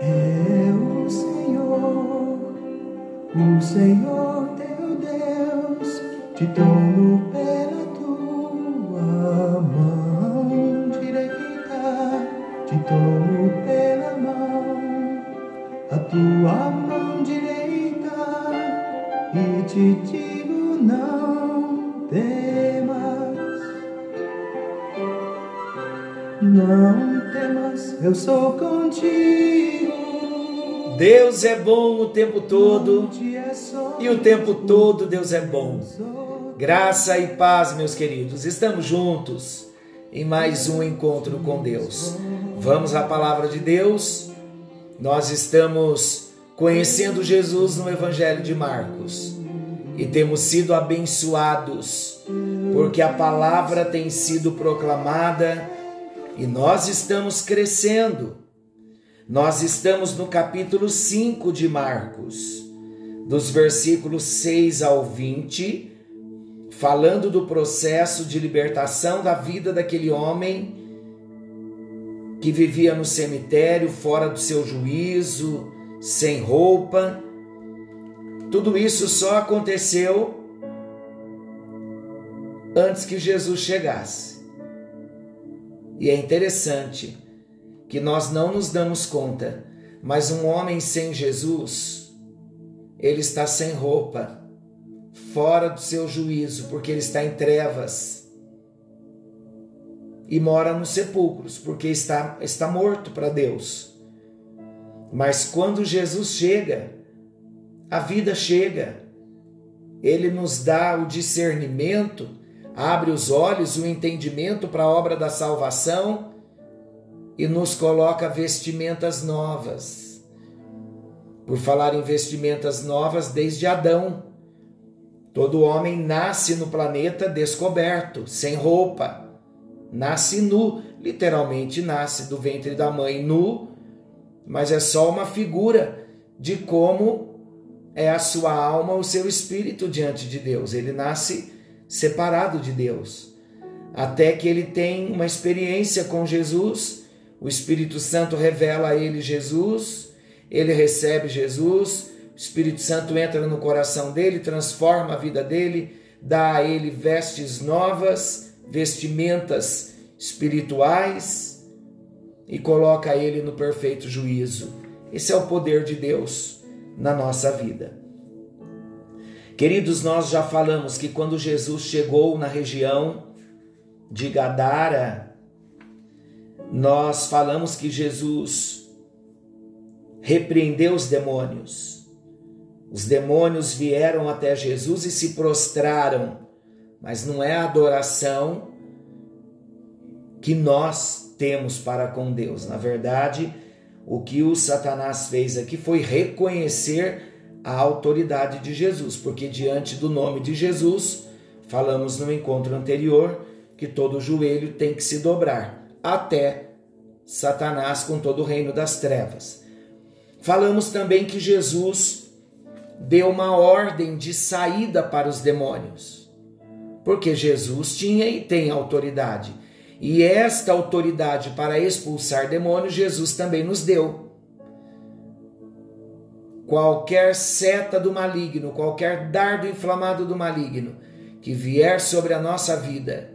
É o Senhor, o Senhor teu Deus, te tomo pela tua mão direita, te tomo pela mão, a tua mão eu sou contigo. Deus é bom o tempo todo e o tempo todo Deus é bom. Graça e paz, meus queridos. Estamos juntos em mais um encontro com Deus. Vamos à palavra de Deus. Nós estamos conhecendo Jesus no Evangelho de Marcos e temos sido abençoados porque a palavra tem sido proclamada e nós estamos crescendo. Nós estamos no capítulo 5 de Marcos, dos versículos 6 ao 20, falando do processo de libertação da vida daquele homem que vivia no cemitério, fora do seu juízo, sem roupa. Tudo isso só aconteceu antes que Jesus chegasse. E é interessante que nós não nos damos conta, mas um homem sem Jesus, ele está sem roupa, fora do seu juízo, porque ele está em trevas. E mora nos sepulcros, porque está, está morto para Deus. Mas quando Jesus chega, a vida chega, ele nos dá o discernimento abre os olhos, o entendimento para a obra da salvação e nos coloca vestimentas novas. Por falar em vestimentas novas, desde Adão, todo homem nasce no planeta descoberto, sem roupa, nasce nu, literalmente nasce do ventre da mãe nu, mas é só uma figura de como é a sua alma, o seu espírito diante de Deus. Ele nasce separado de Deus, até que ele tem uma experiência com Jesus, o Espírito Santo revela a ele Jesus, ele recebe Jesus, o Espírito Santo entra no coração dele, transforma a vida dele, dá a ele vestes novas, vestimentas espirituais e coloca ele no perfeito juízo. Esse é o poder de Deus na nossa vida. Queridos, nós já falamos que quando Jesus chegou na região de Gadara, nós falamos que Jesus repreendeu os demônios. Os demônios vieram até Jesus e se prostraram, mas não é a adoração que nós temos para com Deus. Na verdade, o que o Satanás fez aqui foi reconhecer a autoridade de Jesus, porque diante do nome de Jesus, falamos no encontro anterior que todo joelho tem que se dobrar, até Satanás com todo o reino das trevas. Falamos também que Jesus deu uma ordem de saída para os demônios, porque Jesus tinha e tem autoridade. E esta autoridade para expulsar demônios, Jesus também nos deu qualquer seta do maligno, qualquer dardo inflamado do maligno que vier sobre a nossa vida,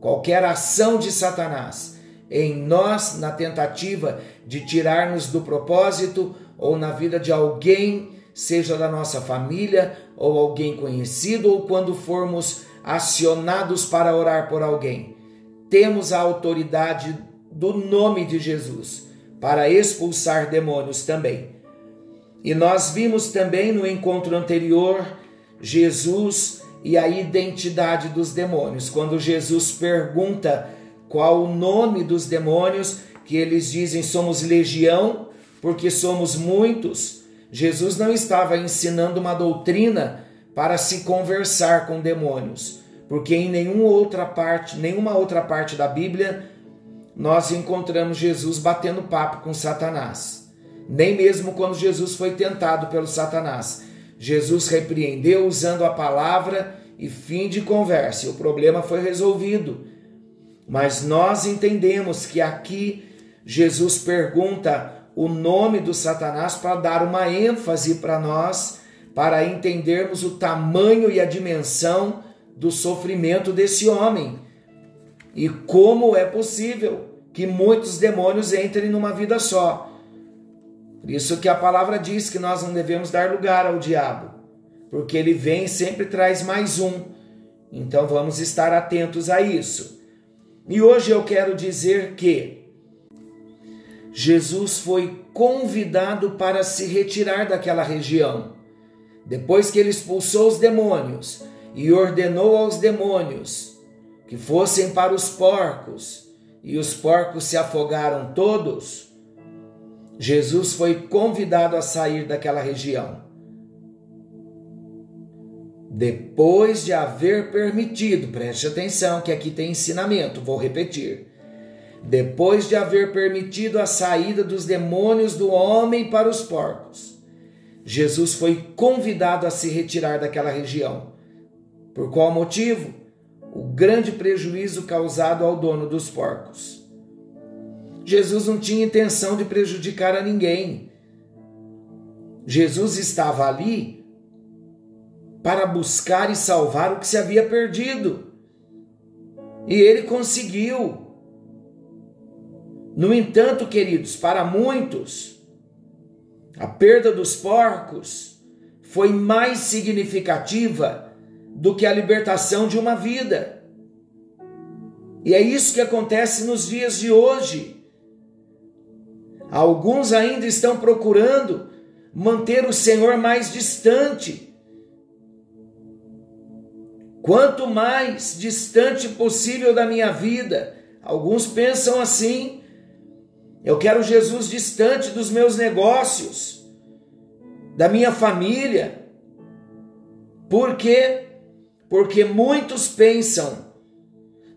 qualquer ação de Satanás em nós na tentativa de tirar-nos do propósito ou na vida de alguém, seja da nossa família ou alguém conhecido, ou quando formos acionados para orar por alguém. Temos a autoridade do nome de Jesus para expulsar demônios também. E nós vimos também no encontro anterior Jesus e a identidade dos demônios. Quando Jesus pergunta qual o nome dos demônios, que eles dizem somos legião, porque somos muitos. Jesus não estava ensinando uma doutrina para se conversar com demônios, porque em nenhuma outra parte, nenhuma outra parte da Bíblia nós encontramos Jesus batendo papo com Satanás nem mesmo quando Jesus foi tentado pelo Satanás. Jesus repreendeu usando a palavra e fim de conversa, e o problema foi resolvido. Mas nós entendemos que aqui Jesus pergunta o nome do Satanás para dar uma ênfase para nós, para entendermos o tamanho e a dimensão do sofrimento desse homem e como é possível que muitos demônios entrem numa vida só. Por isso que a palavra diz que nós não devemos dar lugar ao diabo, porque ele vem e sempre traz mais um. Então vamos estar atentos a isso. E hoje eu quero dizer que Jesus foi convidado para se retirar daquela região. Depois que ele expulsou os demônios e ordenou aos demônios que fossem para os porcos, e os porcos se afogaram todos, Jesus foi convidado a sair daquela região. Depois de haver permitido, preste atenção que aqui tem ensinamento, vou repetir. Depois de haver permitido a saída dos demônios do homem para os porcos, Jesus foi convidado a se retirar daquela região. Por qual motivo? O grande prejuízo causado ao dono dos porcos. Jesus não tinha intenção de prejudicar a ninguém. Jesus estava ali para buscar e salvar o que se havia perdido. E ele conseguiu. No entanto, queridos, para muitos, a perda dos porcos foi mais significativa do que a libertação de uma vida. E é isso que acontece nos dias de hoje. Alguns ainda estão procurando manter o Senhor mais distante. Quanto mais distante possível da minha vida, alguns pensam assim: eu quero Jesus distante dos meus negócios, da minha família. Por quê? Porque muitos pensam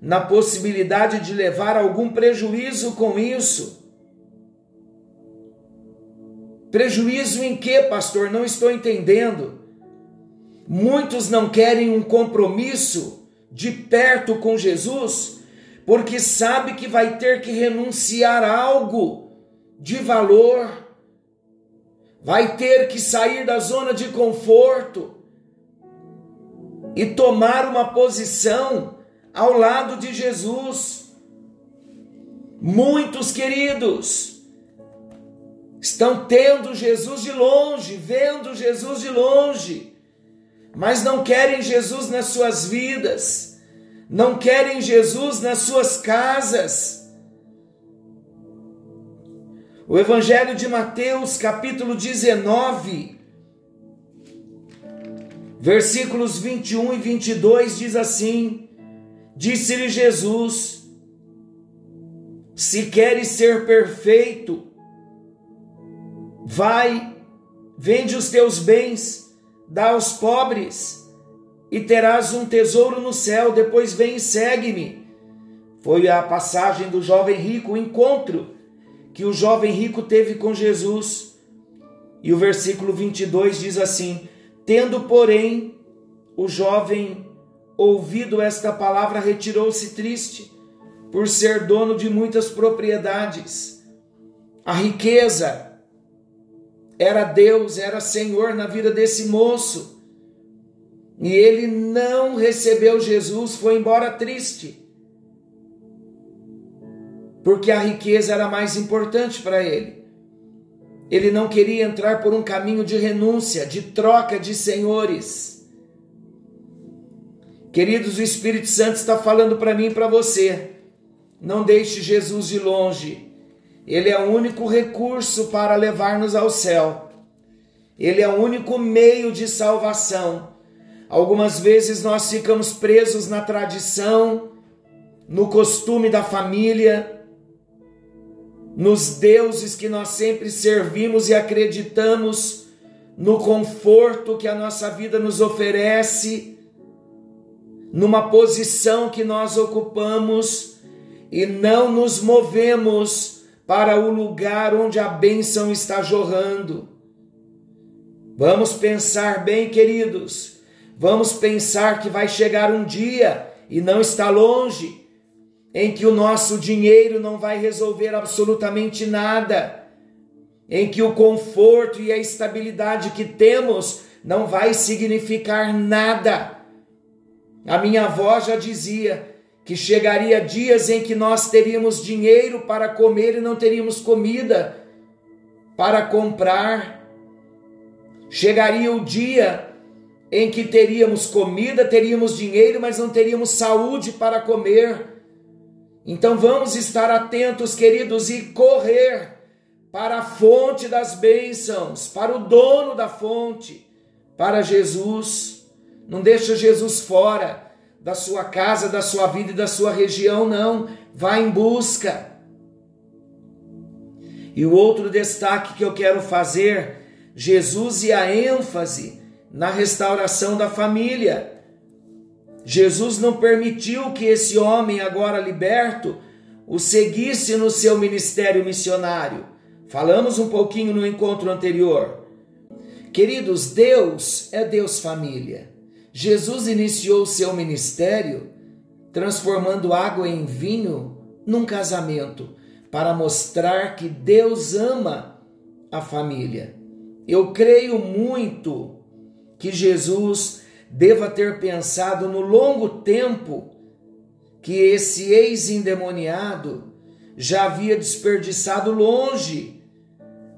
na possibilidade de levar algum prejuízo com isso. Prejuízo em que, pastor? Não estou entendendo. Muitos não querem um compromisso de perto com Jesus, porque sabe que vai ter que renunciar a algo de valor, vai ter que sair da zona de conforto e tomar uma posição ao lado de Jesus. Muitos queridos, estão tendo Jesus de longe, vendo Jesus de longe, mas não querem Jesus nas suas vidas, não querem Jesus nas suas casas. O Evangelho de Mateus, capítulo 19, versículos 21 e 22 diz assim: Disse-lhe Jesus: Se queres ser perfeito, Vai, vende os teus bens, dá aos pobres, e terás um tesouro no céu. Depois vem e segue-me. Foi a passagem do jovem rico, o encontro que o jovem rico teve com Jesus. E o versículo 22 diz assim: Tendo, porém, o jovem ouvido esta palavra, retirou-se triste, por ser dono de muitas propriedades. A riqueza era Deus, era Senhor na vida desse moço. E ele não recebeu Jesus, foi embora triste. Porque a riqueza era mais importante para ele. Ele não queria entrar por um caminho de renúncia, de troca de senhores. Queridos, o Espírito Santo está falando para mim e para você. Não deixe Jesus de longe. Ele é o único recurso para levar-nos ao céu. Ele é o único meio de salvação. Algumas vezes nós ficamos presos na tradição, no costume da família, nos deuses que nós sempre servimos e acreditamos no conforto que a nossa vida nos oferece, numa posição que nós ocupamos e não nos movemos para o lugar onde a bênção está jorrando. Vamos pensar bem, queridos. Vamos pensar que vai chegar um dia, e não está longe, em que o nosso dinheiro não vai resolver absolutamente nada, em que o conforto e a estabilidade que temos não vai significar nada. A minha avó já dizia que chegaria dias em que nós teríamos dinheiro para comer e não teríamos comida para comprar. Chegaria o dia em que teríamos comida, teríamos dinheiro, mas não teríamos saúde para comer. Então vamos estar atentos, queridos, e correr para a fonte das bênçãos, para o dono da fonte, para Jesus. Não deixa Jesus fora da sua casa, da sua vida e da sua região, não. Vá em busca. E o outro destaque que eu quero fazer, Jesus e a ênfase na restauração da família. Jesus não permitiu que esse homem, agora liberto, o seguisse no seu ministério missionário. Falamos um pouquinho no encontro anterior. Queridos, Deus é Deus família. Jesus iniciou seu ministério transformando água em vinho num casamento, para mostrar que Deus ama a família. Eu creio muito que Jesus deva ter pensado no longo tempo que esse ex-endemoniado já havia desperdiçado longe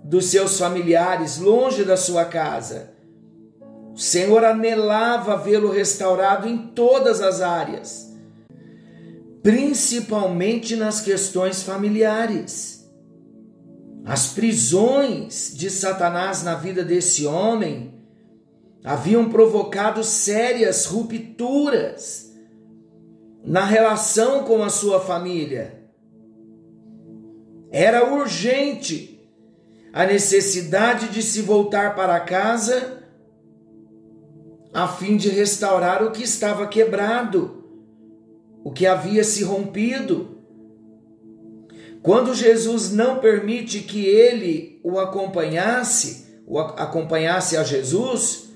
dos seus familiares, longe da sua casa. O Senhor anelava vê-lo restaurado em todas as áreas, principalmente nas questões familiares. As prisões de Satanás na vida desse homem haviam provocado sérias rupturas na relação com a sua família. Era urgente a necessidade de se voltar para casa a fim de restaurar o que estava quebrado, o que havia se rompido. Quando Jesus não permite que ele o acompanhasse, o acompanhasse a Jesus,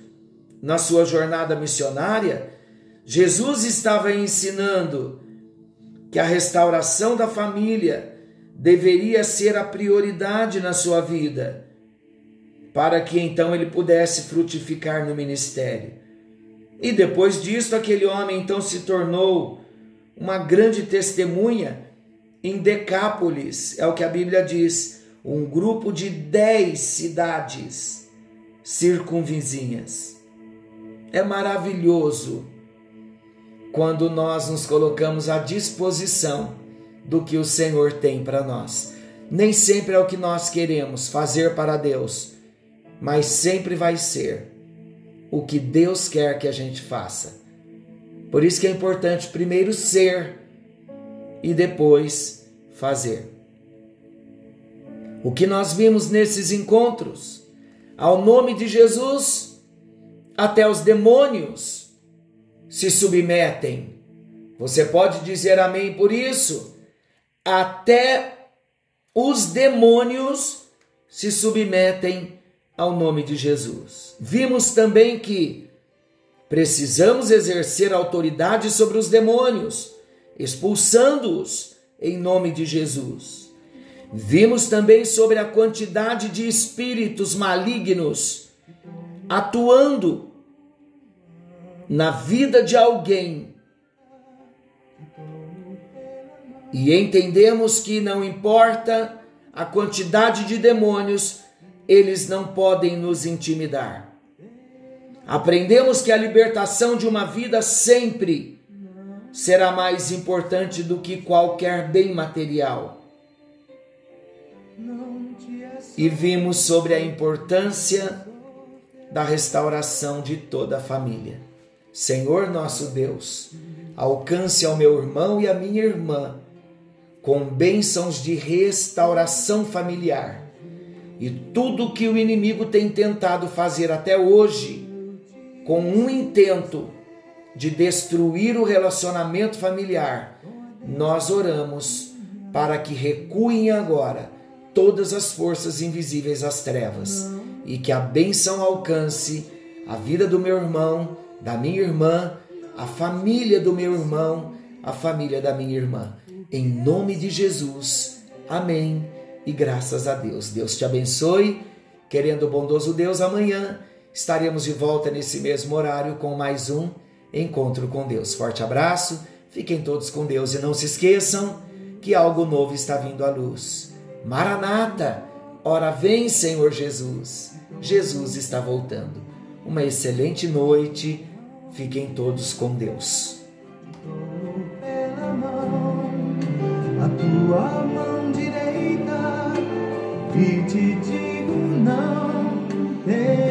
na sua jornada missionária, Jesus estava ensinando que a restauração da família deveria ser a prioridade na sua vida, para que então ele pudesse frutificar no ministério. E depois disso, aquele homem então se tornou uma grande testemunha em Decápolis, é o que a Bíblia diz, um grupo de dez cidades circunvizinhas. É maravilhoso quando nós nos colocamos à disposição do que o Senhor tem para nós. Nem sempre é o que nós queremos fazer para Deus, mas sempre vai ser o que Deus quer que a gente faça. Por isso que é importante primeiro ser e depois fazer. O que nós vimos nesses encontros, ao nome de Jesus, até os demônios se submetem. Você pode dizer amém por isso? Até os demônios se submetem ao nome de Jesus. Vimos também que precisamos exercer autoridade sobre os demônios, expulsando-os em nome de Jesus. Vimos também sobre a quantidade de espíritos malignos atuando na vida de alguém e entendemos que não importa a quantidade de demônios, eles não podem nos intimidar. Aprendemos que a libertação de uma vida sempre será mais importante do que qualquer bem material. E vimos sobre a importância da restauração de toda a família. Senhor nosso Deus, alcance ao meu irmão e à minha irmã com bênçãos de restauração familiar. E tudo que o inimigo tem tentado fazer até hoje, com um intento de destruir o relacionamento familiar, nós oramos para que recuem agora todas as forças invisíveis às trevas e que a bênção alcance a vida do meu irmão da minha irmã, a família do meu irmão, a família da minha irmã. Em nome de Jesus. Amém e graças a Deus. Deus te abençoe. Querendo o bondoso Deus, amanhã estaremos de volta nesse mesmo horário com mais um encontro com Deus. Forte abraço, fiquem todos com Deus e não se esqueçam que algo novo está vindo à luz. Maranata, ora vem, Senhor Jesus. Jesus está voltando. Uma excelente noite. Fiquem todos com Deus e te digo não.